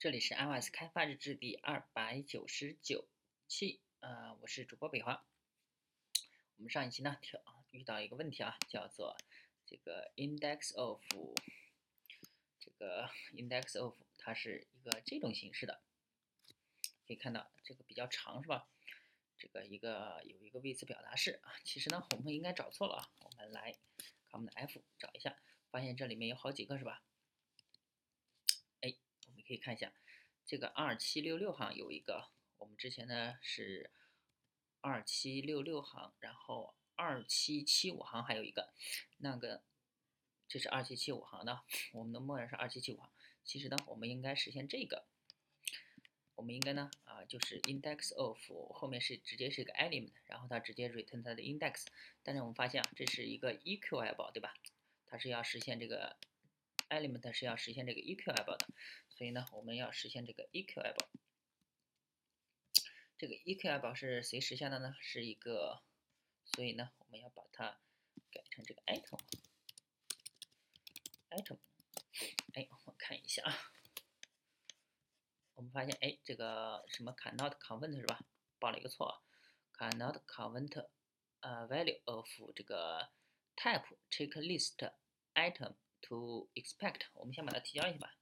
这里是 iOS 开发日志第二百九十九期，呃，我是主播北华。我们上一期呢，调遇到一个问题啊，叫做这个 index of 这个 index of，它是一个这种形式的，可以看到这个比较长是吧？这个一个有一个位词表达式啊，其实呢，我们应该找错了啊，我们来看我们的 f 找一下，发现这里面有好几个是吧？可以看一下，这个二七六六行有一个，我们之前呢是二七六六行，然后二七七五行还有一个，那个这是二七七五行的，我们的默认是二七七五行。其实呢，我们应该实现这个，我们应该呢啊就是 index of 后面是直接是一个 element，然后它直接 return 它的 index，但是我们发现啊这是一个 equable 对吧？它是要实现这个 element 是要实现这个 equable 的。所以呢，我们要实现这个 equable。这个 equable 是谁实现的呢？是一个，所以呢，我们要把它改成这个 item。item，哎，我看一下啊，我们发现，哎，这个什么 cannot convert 是吧？报了一个错，cannot convert 呃 value of 这个 type checklist item to expect。我们先把它提交一下吧。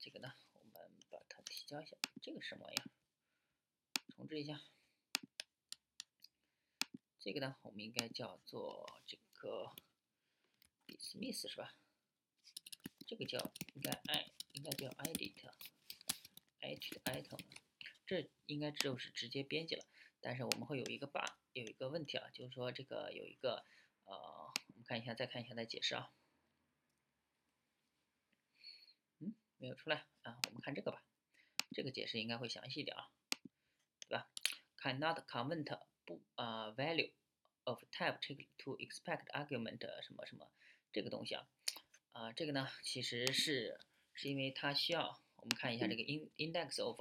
这个呢，我们把它提交一下。这个什么玩意儿？重置一下。这个呢，我们应该叫做这个 dismiss 是吧？这个叫应该 i 应该叫 edit，edit item。这应该就是直接编辑了。但是我们会有一个 bug，有一个问题啊，就是说这个有一个呃，我们看一下，再看一下它解释啊。没有出来啊，我们看这个吧，这个解释应该会详细一点啊，对吧？Cannot convert 不啊 value of type to expect argument 什么什么这个东西啊，啊这个呢其实是是因为它需要我们看一下这个 in index of，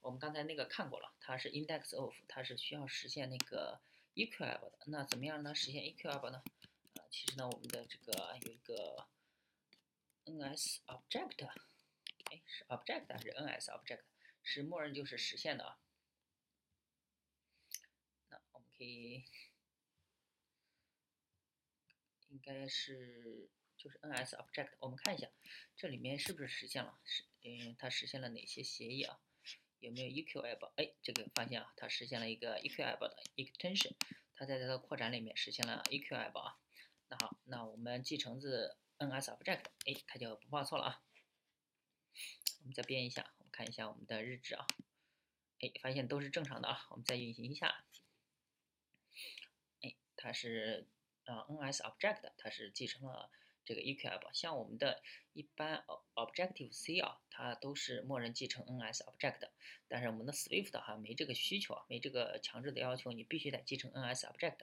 我们刚才那个看过了，它是 index of，它是需要实现那个 equal 的，那怎么样呢？实现 equal 呢？啊，其实呢我们的这个有一个 ns object。哎，是 object 还是 ns object？是默认就是实现的啊。那我们可以，应该是就是 ns object。我们看一下，这里面是不是实现了？是，嗯，它实现了哪些协议啊？有没有 EQAB？哎，这个发现啊，它实现了一个 EQAB 的 extension。它在它的扩展里面实现了 EQAB 啊。那好，那我们继承自 ns object，哎，它就不报错了啊。我们再编一下，我们看一下我们的日志啊，哎，发现都是正常的啊。我们再运行一下，哎，它是呃 ns object，它是继承了这个 eql。像我们的一般 Objective C 啊，它都是默认继承 ns object，但是我们的 Swift 哈没这个需求啊，没这个强制的要求，你必须得继承 ns object。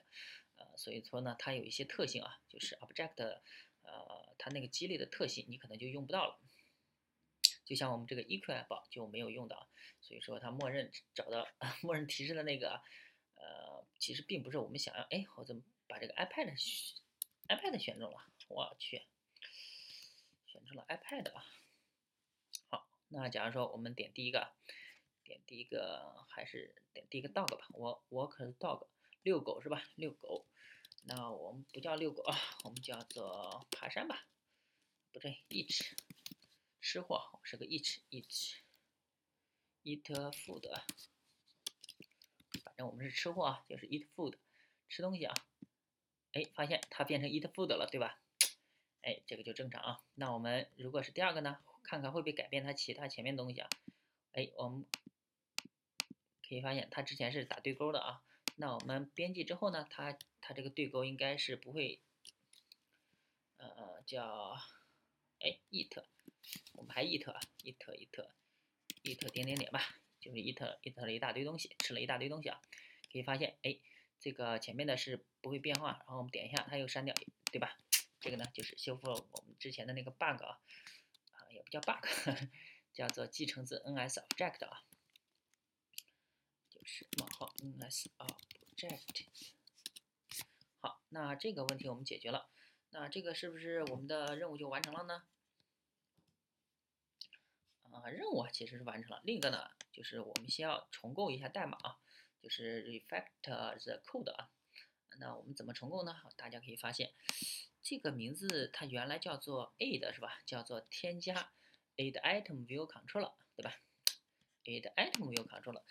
呃，所以说呢，它有一些特性啊，就是 object，呃，它那个激励的特性，你可能就用不到了。就像我们这个 EQF 就没有用到，所以说它默认找到 默认提示的那个，呃，其实并不是我们想要。哎，我怎么把这个 iPad iPad 选中了？我去，选中了 iPad 啊。好，那假如说我们点第一个，点第一个还是点第一个 dog 吧？我我可是 dog 遛狗是吧？遛狗，那我们不叫遛狗啊，我们叫做爬山吧？不对，eat。吃货是个 eat eat eat food，反正我们是吃货啊，就是 eat food，吃东西啊。哎，发现它变成 eat food 了，对吧？哎，这个就正常啊。那我们如果是第二个呢？看看会不会改变它其他前面东西啊？哎，我们可以发现它之前是打对勾的啊。那我们编辑之后呢？它它这个对勾应该是不会，呃，叫哎 eat。我们还 eat 啊，eat eat eat 点点点吧，就是 eat eat 了一大堆东西，吃了一大堆东西啊。可以发现，哎，这个前面的是不会变化，然后我们点一下，它又删掉，对吧？这个呢，就是修复了我们之前的那个 bug 啊，啊，也不叫 bug，叫做继承自 ns object 啊，就是冒号 ns object。好，那这个问题我们解决了，那这个是不是我们的任务就完成了呢？啊，任务啊其实是完成了。另一个呢，就是我们先要重构一下代码啊，就是 refactor the code 啊。那我们怎么重构呢？大家可以发现，这个名字它原来叫做 add 是吧？叫做添加 add item view controller 对吧？add item view controller，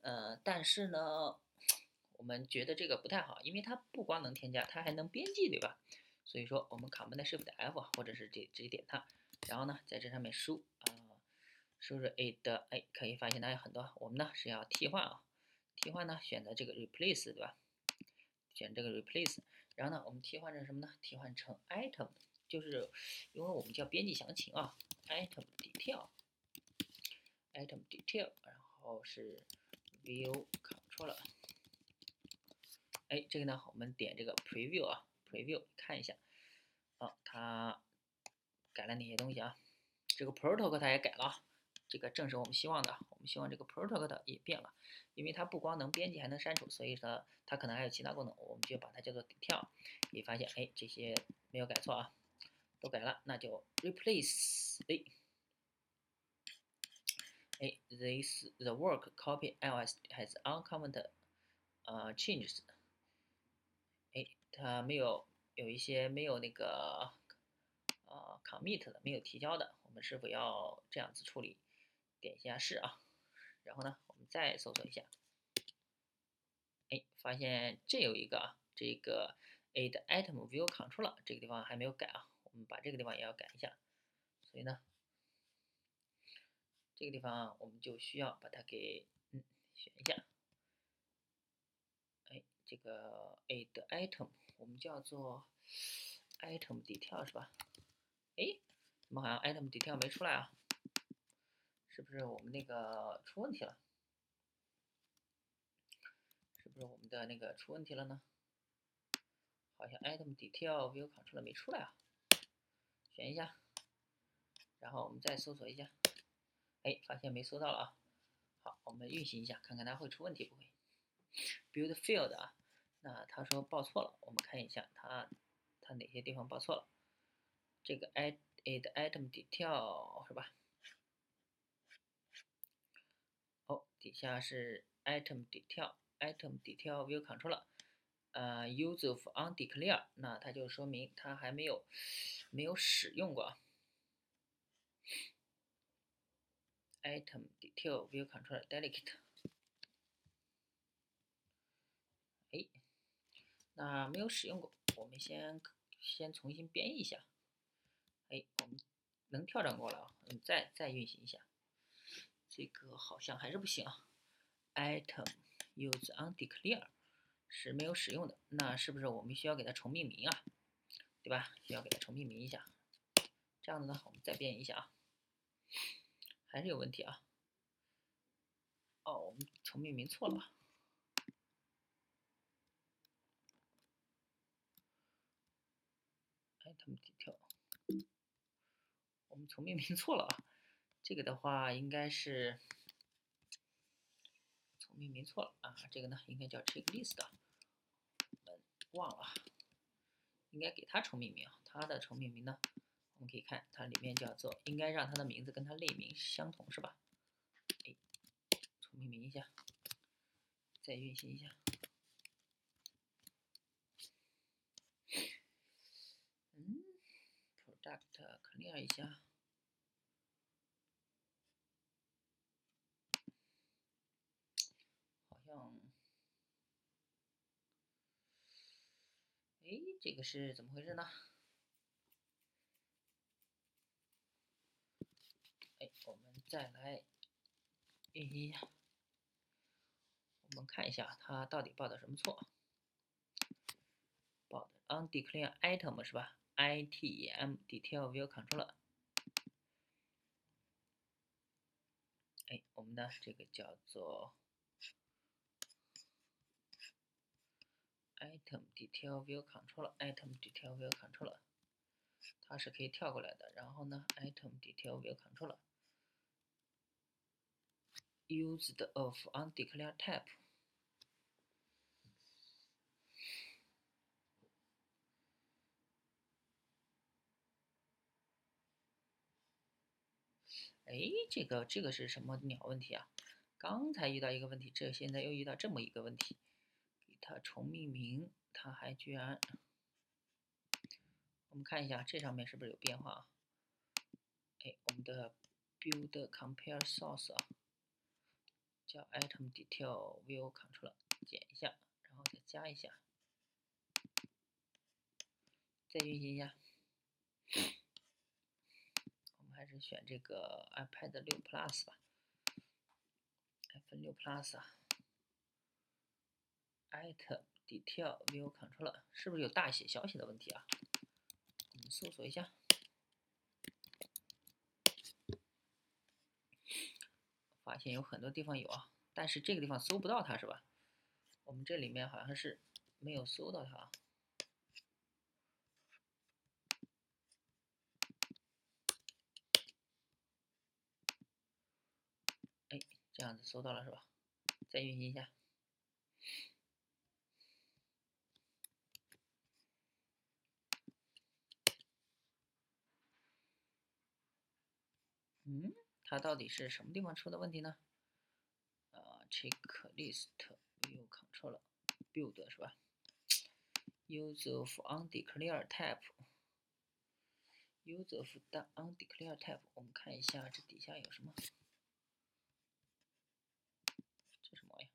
呃，但是呢，我们觉得这个不太好，因为它不光能添加，它还能编辑对吧？所以说我们 Command Shift F 或者是直直接点它，然后呢在这上面输，输入 add，哎，可以发现它有很多，我们呢是要替换啊，替换呢选择这个 Replace 对吧？选这个 replace，然后呢，我们替换成什么呢？替换成 item，就是因为我们叫编辑详情啊，item detail，item detail，然后是 view controller，哎，这个呢，我们点这个 preview 啊，preview 看一下，啊，它改了哪些东西啊？这个 protocol 它也改了啊。这个正是我们希望的，我们希望这个 protocol 也变了，因为它不光能编辑，还能删除，所以说它可能还有其他功能，我们就把它叫做 detail。你发现，哎，这些没有改错啊，都改了，那就 replace，哎，哎，this the work copy ls has uncommented 呃 changes，哎，它没有有一些没有那个呃 commit 的，没有提交的，我们是否要这样子处理？点一下是啊，然后呢，我们再搜索一下，哎，发现这有一个啊，这个 add item view controller 这个地方还没有改啊，我们把这个地方也要改一下，所以呢，这个地方我们就需要把它给嗯选一下，哎，这个 add item 我们叫做 item detail 是吧？哎，怎么好像 item detail 没出来啊？是不是我们那个出问题了？是不是我们的那个出问题了呢？好像 item detail view controller 没出来啊。选一下，然后我们再搜索一下，哎，发现没搜到了啊。好，我们运行一下，看看它会出问题不会？build field 啊，那他说报错了，我们看一下它它哪些地方报错了。这个 add item detail 是吧？底下是 item detail，item detail view controller，呃，use of undeclared，那它就说明它还没有没有使用过。item detail view controller delegate，哎，那没有使用过，我们先先重新编译一下。哎，我们能跳转过来啊，嗯，再再运行一下。这个好像还是不行啊。item use undeclared 是没有使用的，那是不是我们需要给它重命名啊？对吧？需要给它重命名一下。这样子呢，我们再编一下啊，还是有问题啊。哦，我们重命名错了。item detail，我们重命名错了啊。这个的话应该是重命名错了啊，这个呢应该叫 checklist，我们忘了，应该给它重命名啊，它的重命名呢，我们可以看它里面叫做，应该让它的名字跟它类名相同是吧？哎，重命名一下，再运行一下，嗯，product clear 一下。哎，这个是怎么回事呢？哎，我们再来运行一下，我们看一下它到底报的什么错？报的 undeclared item 是吧？item detail view controller。哎，我们的这个叫做。Item detail view controller，item detail view controller，它是可以跳过来的。然后呢，item detail view controller，used of undeclared type。哎，这个这个是什么鸟问题啊？刚才遇到一个问题，这现在又遇到这么一个问题，它重命名，它还居然，我们看一下这上面是不是有变化啊？哎，我们的 build compare source 啊，叫 item detail view control，减一下，然后再加一下，再运行一下。我们还是选这个 iPad 六 Plus 吧，iPhone 六 Plus 啊 at Detail View Control 是不是有大写小写的问题啊？我们搜索一下，发现有很多地方有啊，但是这个地方搜不到它是吧？我们这里面好像是没有搜到它啊。哎。这样子搜到了是吧？再运行一下。嗯，它到底是什么地方出的问题呢？啊，checklist view control build 是吧？use of undeclared type，use of the undeclared type，我们看一下这底下有什么。这什么呀？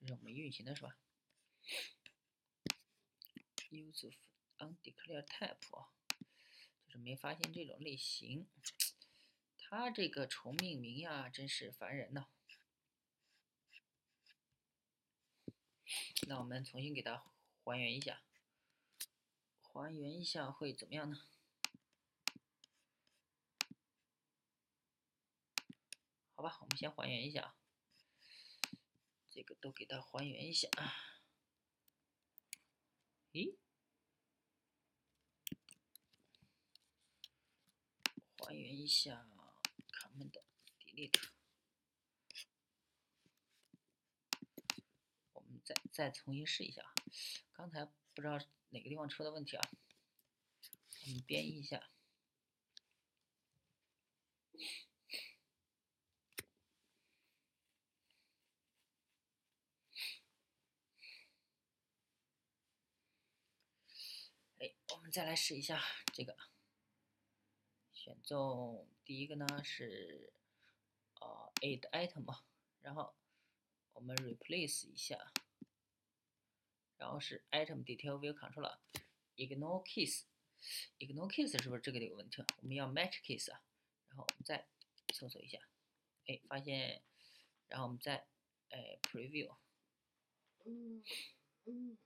这是我们运行的是吧？use of undeclared type 啊，就是没发现这种类型。它这个重命名呀，真是烦人呢。那我们重新给它还原一下，还原一下会怎么样呢？好吧，我们先还原一下。这个都给它还原一下啊！咦，还原一下我们的 delete，。我们再再重新试一下啊，刚才不知道哪个地方出的问题啊？我们编译一下我们。再来试一下这个，选中第一个呢是呃 add item，然后我们 replace 一下，然后是 item detail view controller ignore case，ignore case 是不是这个有问题？我们要 match case 啊，然后我们再搜索一下，哎，发现，然后我们再哎 preview，嗯嗯，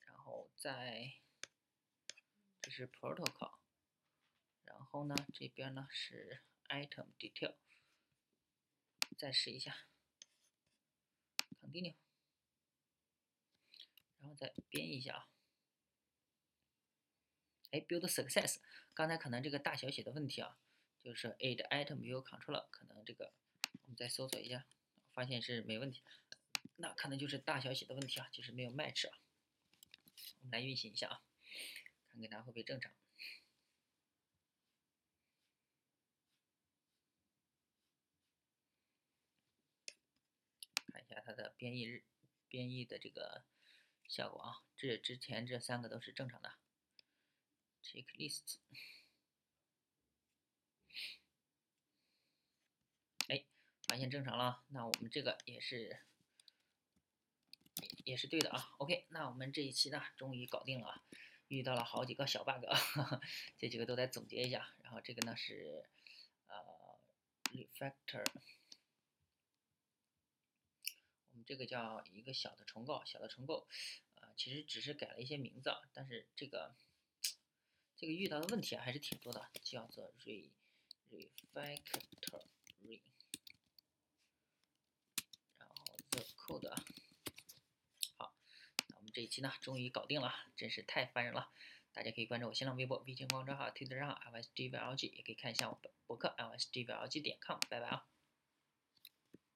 然后再。这是 protocol，然然后呢，这边呢是 item detail，再试一下，continue，然后再编一下啊，哎，build success，刚才可能这个大小写的问题啊，就是 add item view control，可能这个我们再搜索一下，发现是没问题，那可能就是大小写的问题啊，就是没有 match 啊，我们来运行一下啊。看看它会不会正常？看一下它的编译日编译的这个效果啊，这之前这三个都是正常的。checklist，哎，发现正常了，那我们这个也是也是对的啊。OK，那我们这一期呢，终于搞定了啊。遇到了好几个小 bug，这几个都得总结一下。然后这个呢是呃 refactor，这个叫一个小的重构，小的重构，呃，其实只是改了一些名字啊，但是这个这个遇到的问题还是挺多的，叫做 re refactor re，然后 the code。好，那我们这一期呢，终于搞定了，真是太烦人了。大家可以关注我新浪微博、微信公众号、推特账号 lsgvlg，也可以看一下我的博客 LSDVLG 点 com，。拜拜啊！